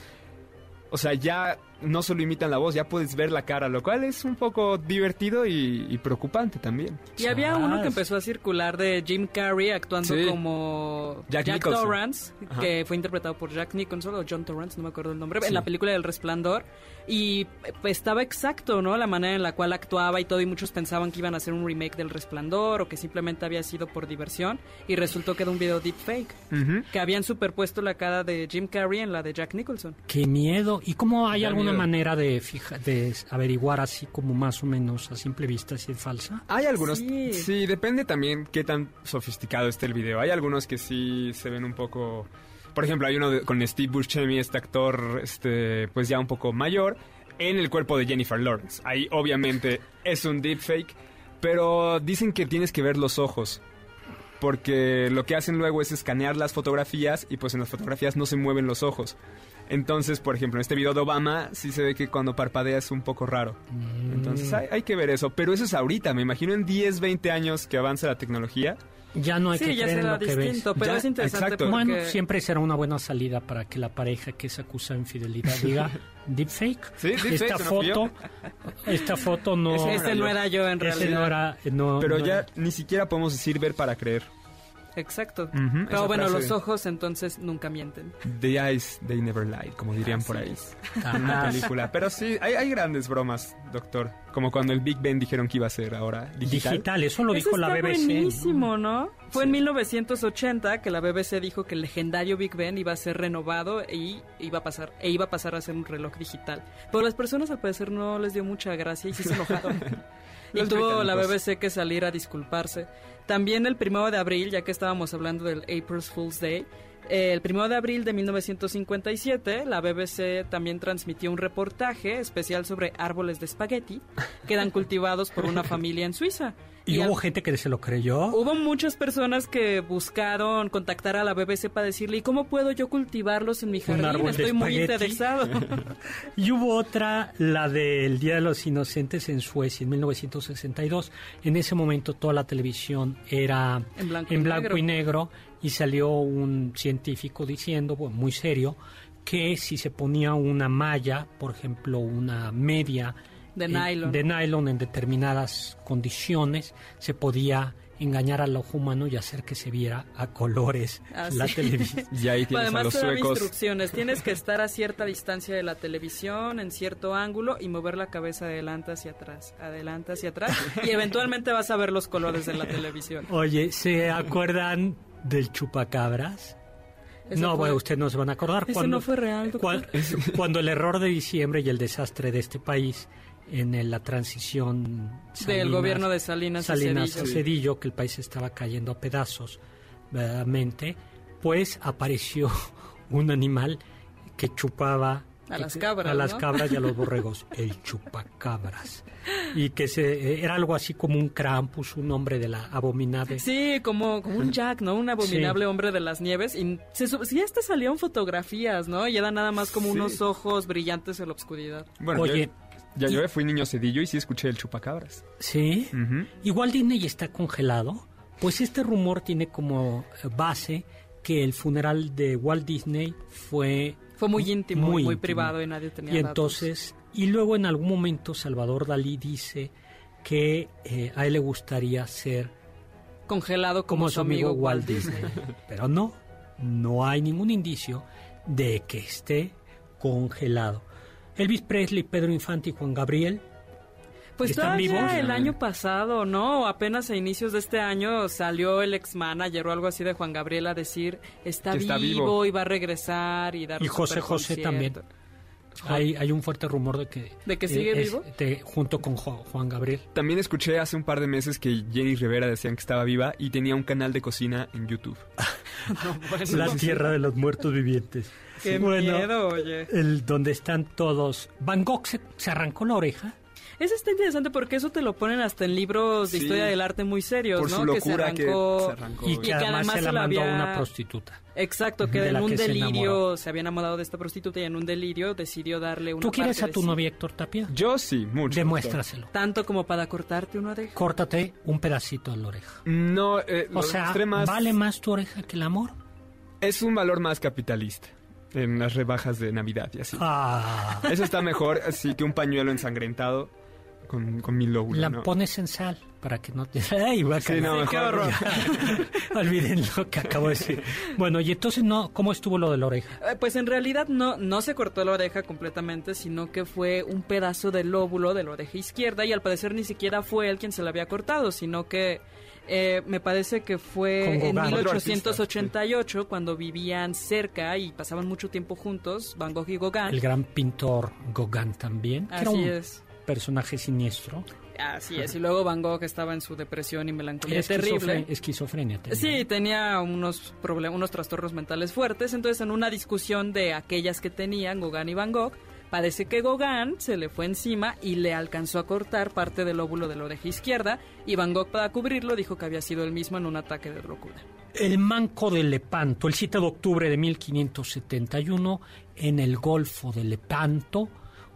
O sea, ya no solo imitan la voz, ya puedes ver la cara, lo cual es un poco divertido y, y preocupante también. Y había Chas. uno que empezó a circular de Jim Carrey actuando Sí. como Jack Jack, Nicholson. Torrance, Ajá. que fue interpretado por Jack Nicholson o John Torrance, no me acuerdo el nombre, Sí. en la película del Resplandor. Y pues, estaba exacto, ¿no? La manera en la cual actuaba y todo, y muchos pensaban que iban a hacer un remake del Resplandor o que simplemente había sido por diversión. Y resultó que era un video deepfake, Ujú. que habían superpuesto la cara de Jim Carrey en la de Jack Nicholson. Qué miedo. ¿Y cómo hay Da alguna manera de, fija- de averiguar así como más o menos a simple vista si es falsa? Hay algunos, Sí. sí. depende también qué tan sofisticado esté el video. Hay algunos que sí se ven un poco, por ejemplo, hay uno de- con Steve Buscemi, este actor, este, pues ya un poco mayor, en el cuerpo de Jennifer Lawrence. Ahí obviamente es un deepfake, pero dicen que tienes que ver los ojos. Porque lo que hacen luego es escanear las fotografías y pues en las fotografías no se mueven los ojos. Entonces, por ejemplo, en este video de Obama sí se ve que cuando parpadea es un poco raro. Entonces hay, hay que ver eso. Pero eso es ahorita. Me imagino en 10, 20 años que avance la tecnología. Ya no hay sí, que ya creer en será lo que ves. distinto, pero Ya, es interesante exacto. porque... Bueno, siempre será una buena salida para que la pareja que se acusa de infidelidad diga deepfake. Sí, deepfake, esta foto, esta foto no, Ese Este no era yo en ese realidad. no era, no- Pero no ya era- ni siquiera podemos decir ver para creer. Exacto. Ujú, Pero esa bueno, frase. los ojos entonces nunca mienten. The eyes, they never lie, como dirían por ahí. En una Ah, película. Pero sí, hay, hay grandes bromas, doctor. Como cuando el Big Ben dijeron que iba a ser ahora digital. digital, eso lo Eso dijo la está BBC. ¿no? buenísimo, ¿no? Fue Sí. en 1980 que la BBC dijo que el legendario Big Ben iba a ser renovado y iba a pasar e iba a pasar a ser un reloj digital. Pero las personas al parecer no les dio mucha gracia y sí se enojaron. y tuvo la británicos. BBC que salir a disculparse. También el primero de abril, ya que estábamos hablando del April Fool's Day, el primero de abril de 1957, la BBC también transmitió un reportaje especial sobre árboles de espagueti que eran cultivados por una familia en Suiza. Y hubo gente que se lo creyó. Hubo muchas personas que buscaron contactar a la BBC para decirle, ¿y cómo puedo yo cultivarlos en mi jardín? árbol de Estoy muy espagueti". interesado. Y hubo otra, la del Día de los Inocentes en Suecia, en 1962. En ese momento toda la televisión era En blanco y blanco negro. y negro y salió un científico diciendo, bueno, muy serio, que si se ponía una malla, por ejemplo, una media De eh, nylon. de nylon en determinadas condiciones, se podía engañar al ojo humano y hacer que se viera a colores Ah, la sí. televisión. Y ahí tienes a Además los daba suecos. instrucciones. Tienes que estar a cierta distancia de la televisión, en cierto ángulo, y mover la cabeza adelante hacia atrás, adelante hacia atrás. Y eventualmente vas a ver los colores de la televisión. Oye, ¿se acuerdan del chupacabras? Eso no, fue- bueno, ustedes no se van a acordar. Ese no fue real, doctor. cuan- cuando el error de diciembre y el desastre de este país en la transición Del gobierno de Salinas, Salinas Cedillo. a Cedillo, que el país estaba cayendo a pedazos, verdaderamente, pues apareció un animal que chupaba A las cabras, a las ¿no? cabras y a los borregos, el chupacabras. Y que se, era algo así como un Krampus, un hombre de la abominable. Sí, como, como un Jack, ¿no? Un abominable hombre de las nieves. Y se, su- sí, hasta salieron fotografías, ¿no? Y era nada más como Sí. unos ojos brillantes en la oscuridad. Bueno, Oye, Ya yo fui niño cedillo y sí escuché el chupacabras. Sí. Ujú. Igual Disney está congelado. Pues este rumor tiene como eh, base que el funeral de Walt Disney fue Fue muy íntimo, muy, íntimo. privado y nadie tenía Y datos. entonces, y luego en algún momento Salvador Dalí dice que eh, a él le gustaría ser Congelado como, como su amigo Walt Disney. Pero no, no hay ningún indicio de que esté congelado. Elvis Presley, Pedro Infante y Juan Gabriel Pues ¿Están todavía vivos? el año pasado, ¿no? Apenas a inicios de este año salió el ex manager o algo así de Juan Gabriel a decir está, vivo, vivo. y va a regresar y dar Y José. José también. Hay, hay un fuerte rumor de que... ¿De que sigue es- vivo? de- junto con Jo- Juan Gabriel. También escuché hace un par de meses que Jenny Rivera decían que estaba viva y tenía un canal de cocina en YouTube. No, bueno, La tierra de los muertos vivientes. Qué Bueno, miedo, oye. El, donde están todos... Van Gogh se, se arrancó la oreja. Eso está interesante porque eso te lo ponen hasta en libros de Sí. historia del arte muy serios, Por ¿no? su que se locura que arrancó... se arrancó. Y que que además, además se se la mandó a una prostituta. Exacto, que De en un que se delirio enamoró. se, había enamorado de esta prostituta y en un delirio decidió darle una ¿Tú quieres parte a tu sí. novia Héctor Tapia? Yo sí, mucho. Demuéstraselo. Tanto como para cortarte una oreja. Córtate un pedacito de la oreja. No, eh, O sea, extremas ¿vale más tu oreja que el amor? es un valor más capitalista en las rebajas de Navidad y así. Ah, Eso está mejor así que un pañuelo ensangrentado con, con mi lóbulo, la ¿no? pones en sal para que no te... ¡Ay, va a Sí, no, caer! qué horror. Olviden lo que acabo de decir. Bueno, y entonces no, ¿cómo estuvo lo de la oreja? Eh, Pues en realidad no, no se cortó la oreja completamente, sino que fue un pedazo del lóbulo de la oreja izquierda y al parecer ni siquiera fue él quien se la había cortado, sino que eh, me parece que fue en Gauguin. Otro 1888 cuando vivían cerca y pasaban mucho tiempo juntos, Van Gogh y Gauguin. El gran pintor Gauguin también, que era Así un es. personaje siniestro. Así es, y luego Van Gogh estaba en su depresión y melancolía Esquizofre- terrible. Esquizofrenia. tenía. Sí, tenía unos problemas, unos trastornos mentales fuertes. Entonces, en una discusión de aquellas que tenían Gauguin y Van Gogh, parece que Gauguin se le fue encima y le alcanzó a cortar parte del óvulo de la oreja izquierda. Y Van Gogh, para cubrirlo, dijo que había sido él mismo en un ataque de locura. El Manco de Lepanto, el 7 de octubre de 1571, en el Golfo de Lepanto,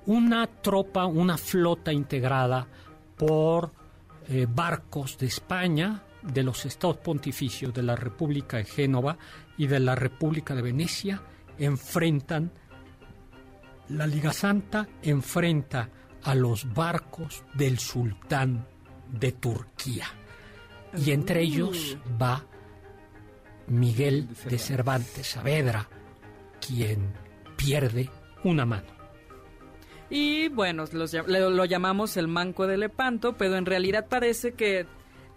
una tropa, una flota integrada por eh, barcos de España, de los estados pontificios de la República de Génova y de la República de Venecia, enfrentan, la Liga Santa enfrenta a los barcos del sultán de Turquía. Y entre ellos va Miguel de Cervantes Saavedra, quien pierde una mano. Y bueno, los lo llamamos el manco de Lepanto, pero en realidad parece que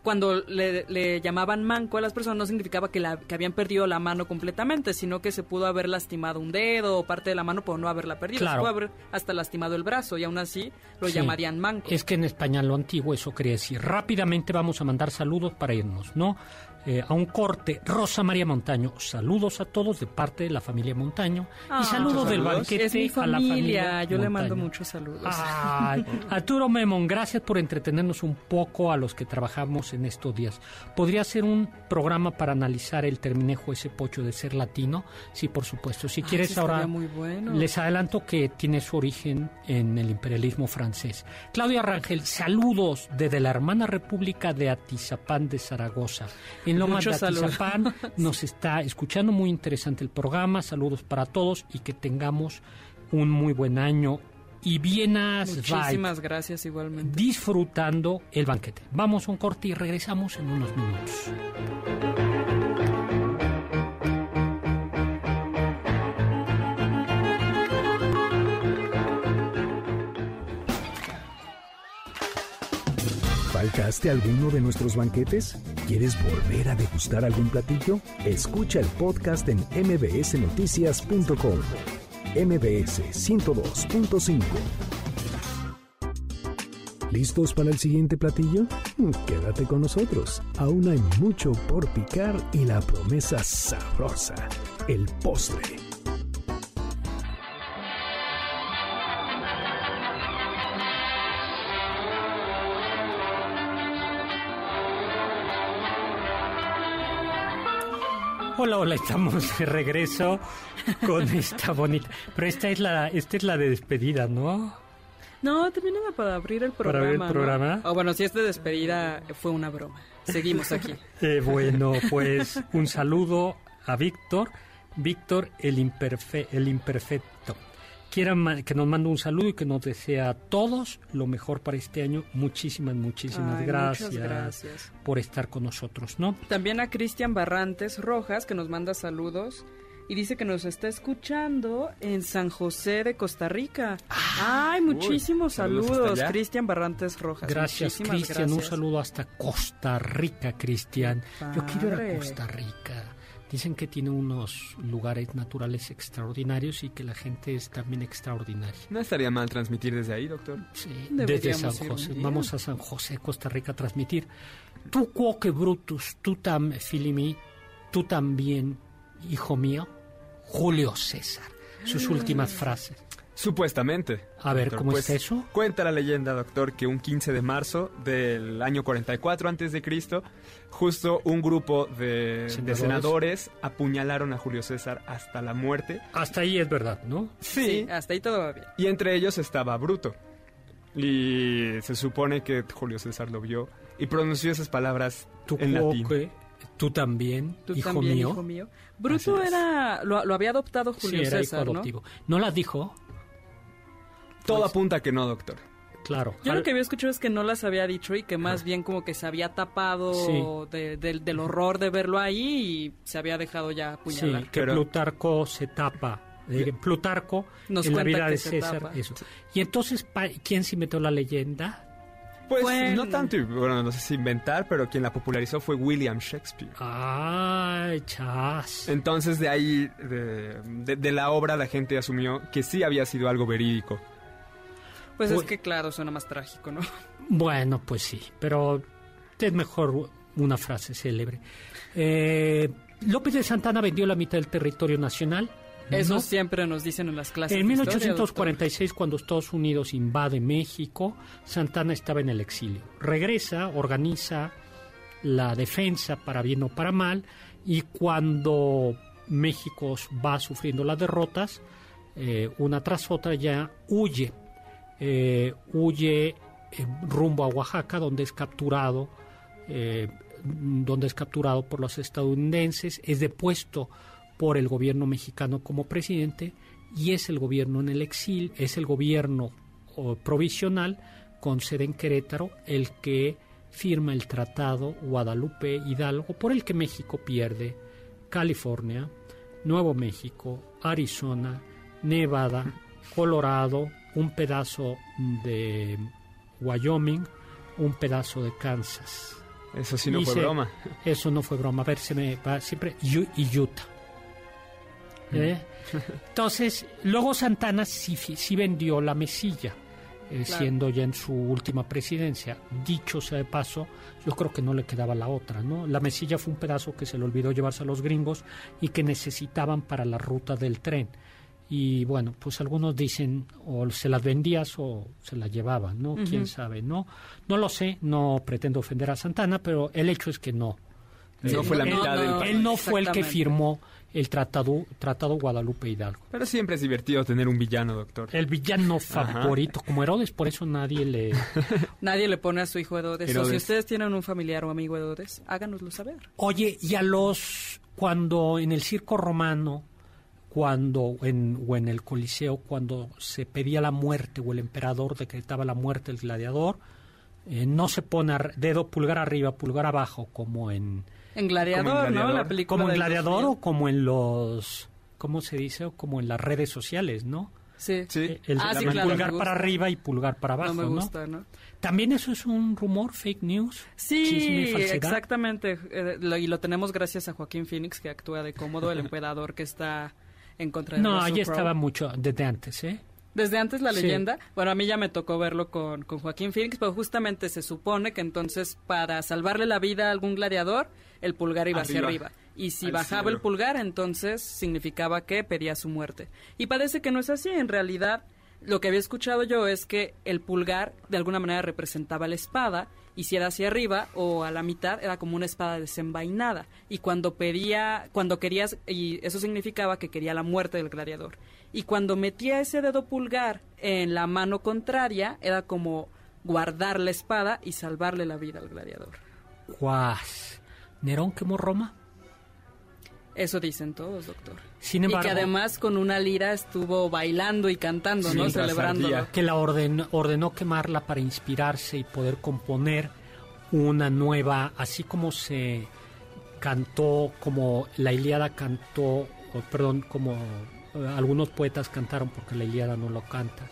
cuando le, le llamaban manco a las personas no significaba que, la, que habían perdido la mano completamente, sino que se pudo haber lastimado un dedo o parte de la mano por no haberla perdido. Claro. Se pudo haber hasta lastimado el brazo y aún así lo Sí. llamarían manco. Es que en español lo antiguo eso quería decir. Rápidamente vamos a mandar saludos para irnos, ¿no? Eh, a un corte, Rosa María Montaño, saludos a todos de parte de la familia Montaño Ah, y saludos muchos del saludos. banquete es mi a la familia. yo le mando Montaño. muchos saludos. Ay, Arturo Memon, gracias por entretenernos un poco a los que trabajamos en estos días. ¿Podría ser un programa para analizar el terminejo ese pocho de ser latino? Sí, por supuesto. Si Ah, quieres ahora, muy bueno. les adelanto que tiene su origen en el imperialismo francés. Claudia Rangel, saludos desde la hermana república de Atizapán de Zaragoza. En Lomas Muchos de. Atizapán nos está escuchando muy interesante el programa. Saludos para todos y que tengamos un muy buen año y bienas Muchísimas gracias igualmente. disfrutando el banquete. Vamos a un corte y regresamos en unos minutos. ¿Faltaste alguno de nuestros banquetes? ¿Quieres volver a degustar algún platillo? Escucha el podcast en mbsnoticias.com. MBS 102.5. ¿Listos para el siguiente platillo? Mm, Quédate con nosotros. Aún hay mucho por picar y la promesa sabrosa, el postre. Hola, hola, estamos de regreso con esta bonita. Pero esta es la, esta es la de despedida, ¿no? No, también era para abrir el programa. ¿Para abrir el ¿no? programa? O bueno, si es de despedida, fue una broma. Seguimos aquí. Eh, bueno, pues un saludo a Víctor. Víctor, el, imperfe- el imperfecto. Quiera ma- que nos mande un saludo y que nos desea a todos lo mejor para este año. Muchísimas, muchísimas Ay, gracias, por estar con nosotros, ¿no? También a Cristian Barrantes Rojas, que nos manda saludos. Y dice que nos está escuchando en San José de Costa Rica. Ay, muchísimos saludos. Cristian Barrantes Rojas. Gracias, Cristian. Un saludo hasta Costa Rica, Cristian. Yo quiero ir a. Costa Rica. Dicen que tiene unos lugares naturales extraordinarios y que la gente es también extraordinaria. No estaría mal transmitir desde ahí, doctor. Sí, desde San José. Vamos a San José, Costa Rica, a transmitir. Tú, cuoque Brutus, tú también, Filimi, tú también, hijo mío, Julio César. Sus últimas frases. Supuestamente. A ver, doctor. ¿cómo Pues, está eso? Cuenta la leyenda, doctor, que un 15 de marzo del año 44 antes de Cristo, justo un grupo de, de Senadores. apuñalaron a Julio César hasta la muerte. Hasta ahí es verdad, ¿no? Sí, hasta ahí todo va bien. Y entre ellos estaba Bruto. Y se supone que Julio César lo vio y pronunció esas palabras Tú, en latín. tú también, Tú hijo, también, mío. hijo mío. Bruto es. era. Lo, lo había adoptado Sí, Julio era hijo César, ¿no? adoptivo. ¿No las dijo? Todo Pues- apunta a que no, doctor. Claro. Yo lo que había escuchado es que no las había dicho y que más bien como que se había tapado Sí. de- del- del horror de verlo ahí y se había dejado ya Sí, apuñalar. que Pero- Plutarco se tapa. eh, Plutarco Nos en la cuenta vida que de se César, tapa. eso. Y entonces, ¿quién se inventó la leyenda? Pues no tanto, bueno, no sé si inventar, pero quien la popularizó fue William Shakespeare. Ay, chas. Entonces de ahí, de, de- de la obra, la gente asumió que sí había sido algo verídico. Pues es que claro, suena más trágico, ¿no? Bueno, pues sí, pero es mejor una frase célebre. Eh, López de Santana vendió la mitad del territorio nacional. Eso ¿no? siempre nos dicen en las clases. En de historia, 1846, cuando Estados Unidos invade México, Santana estaba en el exilio. Regresa, organiza la defensa para bien o para mal, y cuando México va sufriendo las derrotas, eh, una tras otra ya huye. Eh, huye eh, rumbo a Oaxaca, donde es capturado, eh, donde es capturado por los estadounidenses, es depuesto por el gobierno mexicano como presidente y es el gobierno en el exilio, es el gobierno provisional con sede en Querétaro el que firma el tratado Guadalupe Hidalgo por el que México pierde California, Nuevo México, Arizona, Nevada, Colorado, un pedazo de Wyoming, un pedazo de Kansas. Eso sí no fue broma. Eso no fue broma. A ver, se me va siempre. Y Utah. ¿Eh? Entonces, luego Santana sí, sí vendió la mesilla, eh, Claro. siendo ya en su última presidencia. Dicho sea de paso, yo creo que no le quedaba la otra, ¿no? La mesilla fue un pedazo que se le olvidó llevarse a los gringos y que necesitaban para la ruta del tren. Y bueno, pues algunos dicen o se las vendías o se las llevaban, ¿no? Quién sabe, ¿no? No lo sé, no pretendo ofender a Santana, pero el hecho es que no. No Eh, fue la él- mitad del país. Él no fue el que firmó el tratado, tratado Guadalupe Hidalgo. Pero siempre es divertido tener un villano, doctor. El villano favorito, como Herodes, por eso nadie le... Nadie le pone a su hijo Herodes. O si Herodes. ustedes tienen un familiar o amigo Herodes, háganoslo saber. Oye, y a los... Cuando en el circo romano, cuando en, o en el Coliseo, cuando se pedía la muerte o el emperador decretaba la muerte del gladiador, eh, no se pone ar- dedo pulgar arriba, pulgar abajo, como en... En Gladiador, Como en ¿no? La película Como en gladiador 2000. o como en los... ¿Cómo se dice? O como en las redes sociales, ¿no? Sí. Sí. Eh, El, Ah, el sí, claro, pulgar para arriba y pulgar para abajo, no ¿no? me gusta, ¿no? También eso es un rumor, fake news. chisme, Sí, falsedad. exactamente. Eh, lo- y lo tenemos gracias a Joaquín Phoenix, que actúa de cómodo, el emperador que está en contra de No, Russell Crowe. estaba mucho desde antes, ¿eh? Desde antes la Sí. leyenda, bueno, a mí ya me tocó verlo con, con Joaquín Phoenix, pero justamente se supone que entonces para salvarle la vida a algún gladiador, el pulgar iba hacia Arriba. arriba. Y si Al bajaba cielo. el pulgar, entonces significaba que pedía su muerte. Y parece que no es así, en realidad lo que había escuchado yo es que el pulgar de alguna manera representaba la espada y si era hacia arriba o a la mitad era como una espada desenvainada y cuando pedía cuando querías y eso significaba que quería la muerte del gladiador y cuando metía ese dedo pulgar en la mano contraria era como guardar la espada y salvarle la vida al gladiador. Guas. ¿Nerón quemó Roma? Eso dicen todos, doctor. Sin y que además con una lira estuvo bailando y cantando, ¿no? Celebrándolo. que la orden- ordenó quemarla para inspirarse y poder componer una nueva, así como se cantó, como la Ilíada cantó, o, perdón, como eh, algunos poetas cantaron, porque la Ilíada no lo canta,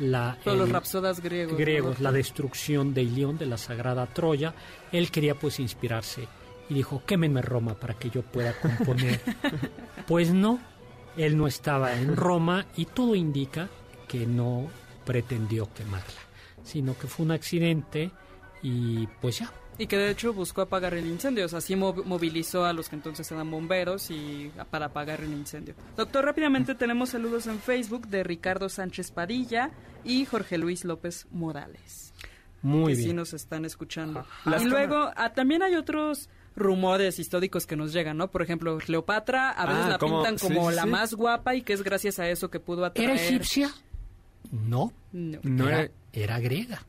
la, los rapsodas griegos. ¿no, griegos, la destrucción de Ilión, de la sagrada Troya, él quería pues inspirarse y dijo, quémenme Roma para que yo pueda componer. pues no, él no estaba en Roma y todo indica que no pretendió quemarla, sino que fue un accidente y pues ya. Y que de hecho buscó apagar el incendio, o sea, sí mov- movilizó a los que entonces eran bomberos y para apagar el incendio. Doctor, rápidamente tenemos saludos en Facebook de Ricardo Sánchez Padilla y Jorge Luis López Morales, Muy que sí bien. nos están escuchando. Y luego ah, también hay otros rumores históricos que nos llegan, ¿no? Por ejemplo, Cleopatra a veces Ah, la ¿cómo? pintan como sí, la sí. más guapa y que es gracias a eso que pudo atraer... ¿Era egipcia? No, No. No era, griega.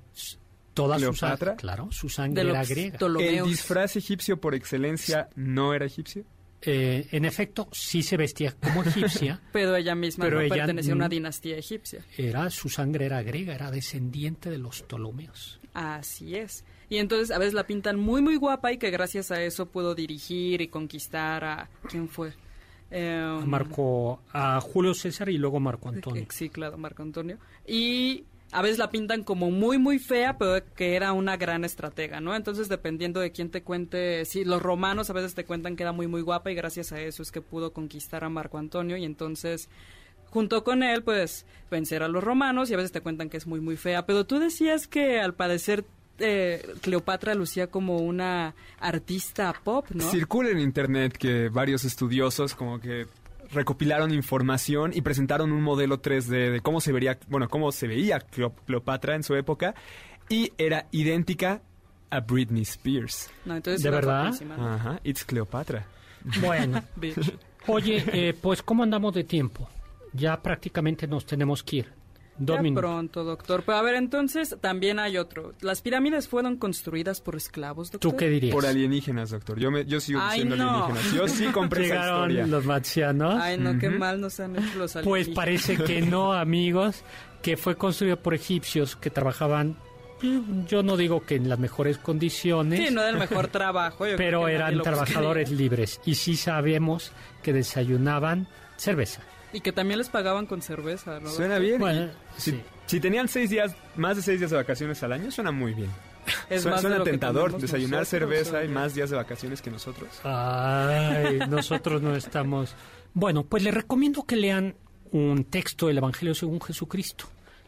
Toda su ¿Cleopatra? sangre, claro, su sangre era griega. ¿El disfraz egipcio por excelencia no era egipcio? Eh, en efecto, sí se vestía como egipcia, Pero ella misma Pero no ella pertenecía a una dinastía egipcia. era su sangre era griega, era descendiente de los Ptolomeos. Así es. Y entonces a veces la pintan muy, muy guapa y que gracias a eso pudo dirigir y conquistar a... ¿Quién fue? Eh, Marco a Julio César y luego Marco Antonio. Sí, claro, Marco Antonio. Y a veces la pintan como muy, muy fea, pero que era una gran estratega, ¿no? Entonces, dependiendo de quién te cuente, sí, los romanos a veces te cuentan que era muy, muy guapa y gracias a eso es que pudo conquistar a Marco Antonio y entonces, junto con él, pues, vencer a los romanos y a veces te cuentan que es muy, muy fea. Pero tú decías que al parecer eh, Cleopatra lucía como una artista pop, ¿no? Circula en internet que varios estudiosos como que recopilaron información y presentaron un modelo 3D de cómo se vería, bueno, cómo se veía Cleo- Cleopatra en su época y era idéntica a Britney Spears. No, entonces ¿De verdad? Ajá, it's Cleopatra. Bueno, oye, eh, pues ¿cómo andamos de tiempo? Ya prácticamente nos tenemos que ir. Dos Ya pronto, doctor. Pero a ver, entonces también hay otro. ¿Las pirámides fueron construidas por esclavos, doctor? ¿Tú qué dirías? Por alienígenas, doctor. Yo, me, yo sigo Ay, diciendo no. alienígenas. Yo sí compré esa Llegaron historia. los marcianos. Ay, no, qué mal nos han hecho los Pues alienígenas. parece que no, amigos, que fue construido por egipcios que trabajaban, mm, yo no digo que en las mejores condiciones, Sí, no era el mejor trabajo. pero eran trabajadores buscaría. libres y sí sabemos que desayunaban cerveza. Y que también les pagaban con cerveza, ¿no? Suena bien. Bueno, si, sí. si tenían seis días, más de seis días de vacaciones al año, suena muy bien. Es suena más tentador desayunar nosotros, cerveza y más días de vacaciones que nosotros. Ay, nosotros no estamos. Bueno, pues les recomiendo que lean un texto del Evangelio según Jesucristo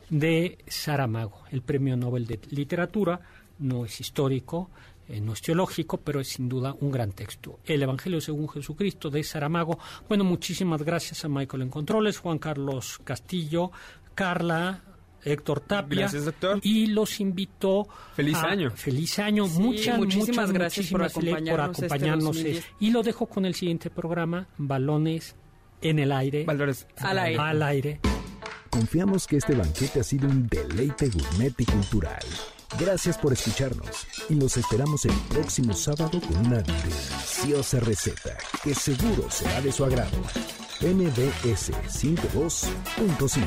de Saramago, el Premio Nobel de Literatura. No es histórico, eh, no es teológico, pero es sin duda un gran texto. El Evangelio según Jesucristo de Saramago. Bueno, muchísimas gracias a Michael en Controles, Juan Carlos Castillo, Carla. Héctor Tapia. Gracias, doctor. Y los invito. Feliz a- año. Feliz año. Sí, muchas, muchísimas muchas, gracias por muchísimas por acompañarnos este acompañarnos. 2010. Y lo dejo con el siguiente programa, Balones en el aire. Valores. Al aire. Al aire. Confiamos que este banquete ha sido un deleite gourmet y cultural. Gracias por escucharnos y los esperamos el próximo sábado con una deliciosa receta que seguro será de su agrado. MBS 52.5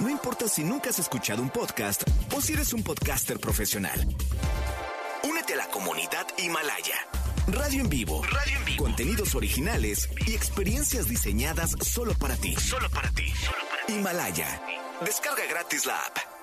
No importa si nunca has escuchado un podcast o si eres un podcaster profesional. Únete a la comunidad Himalaya. Radio en vivo. Radio en vivo. Contenidos originales y experiencias diseñadas solo para ti. Solo para ti. Himalaya. Descarga gratis la app.